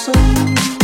corazón.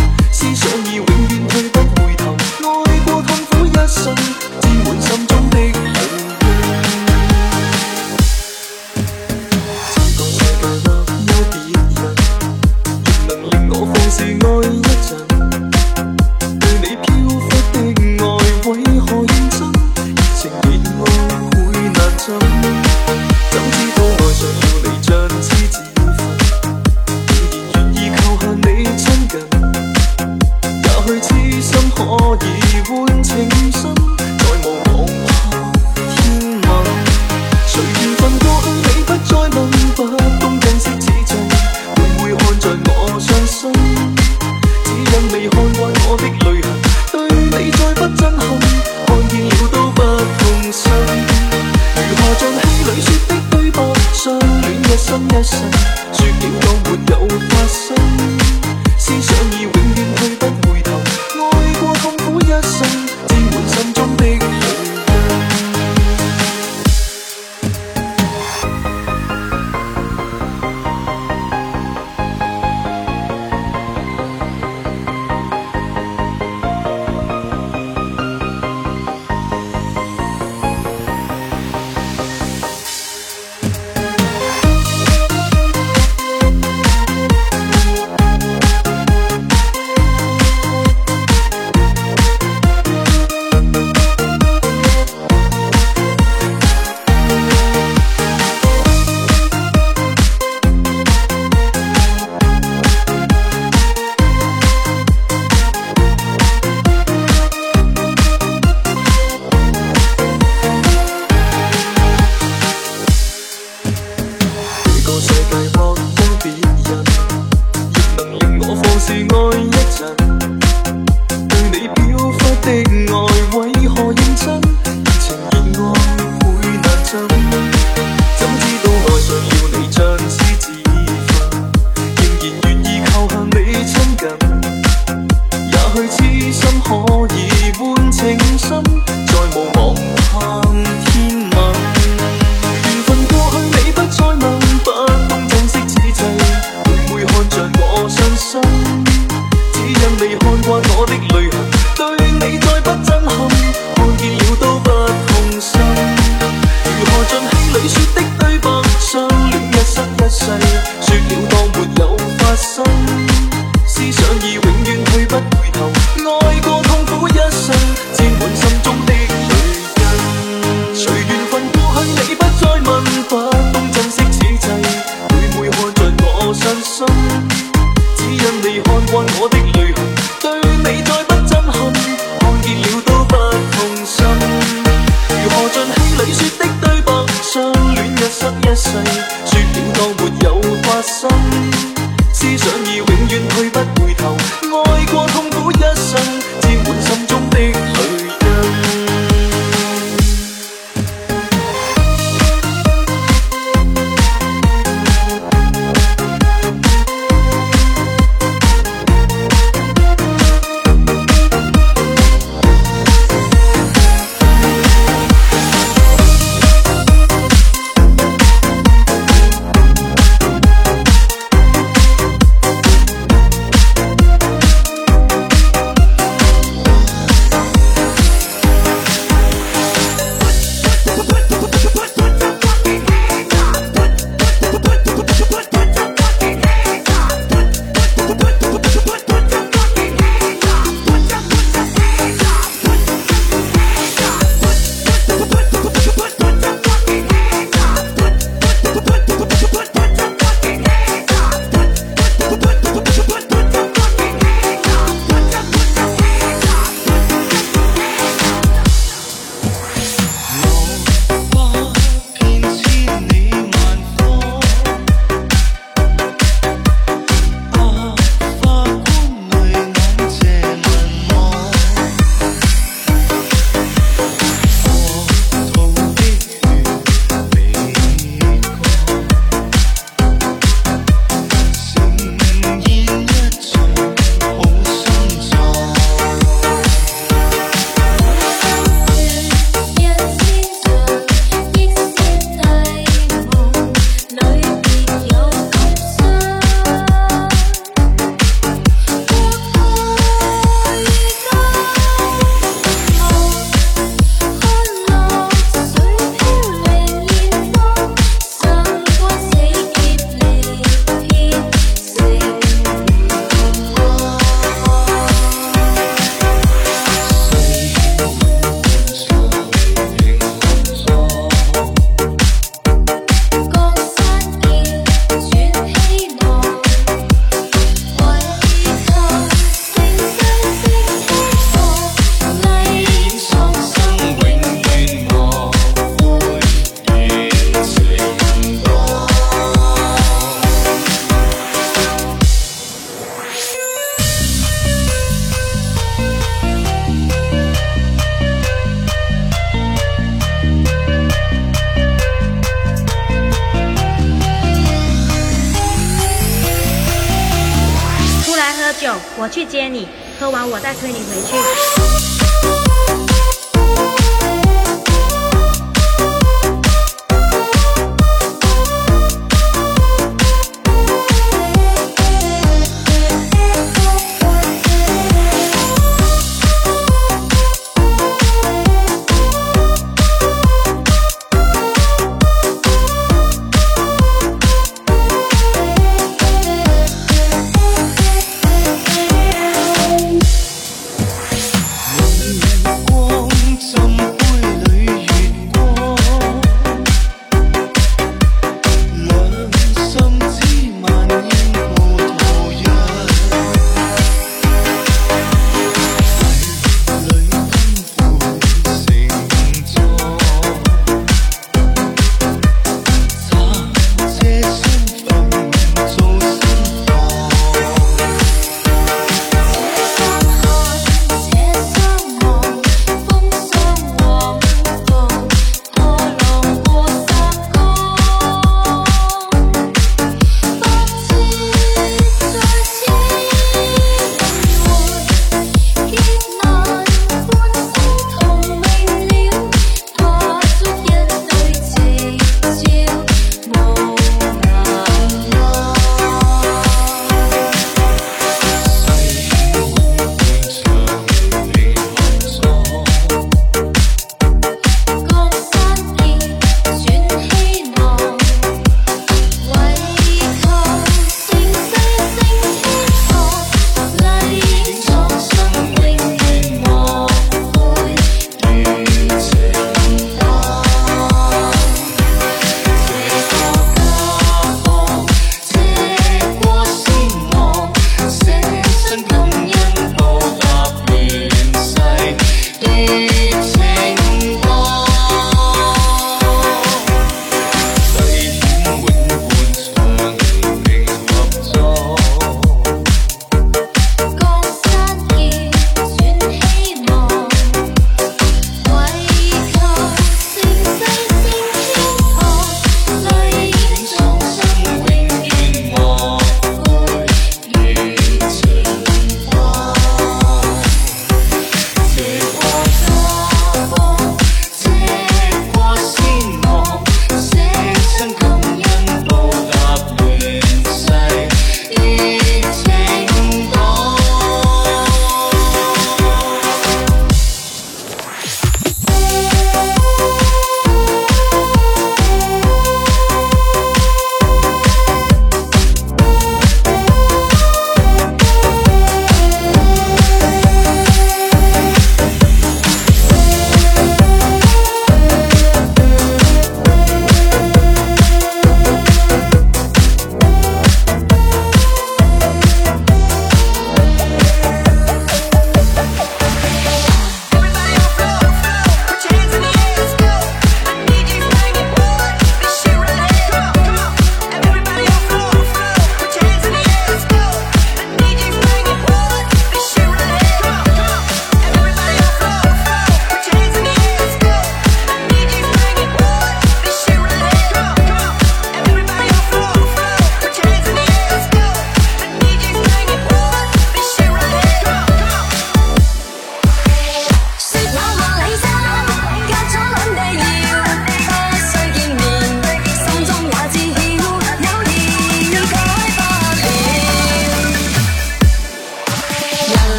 再推你回去。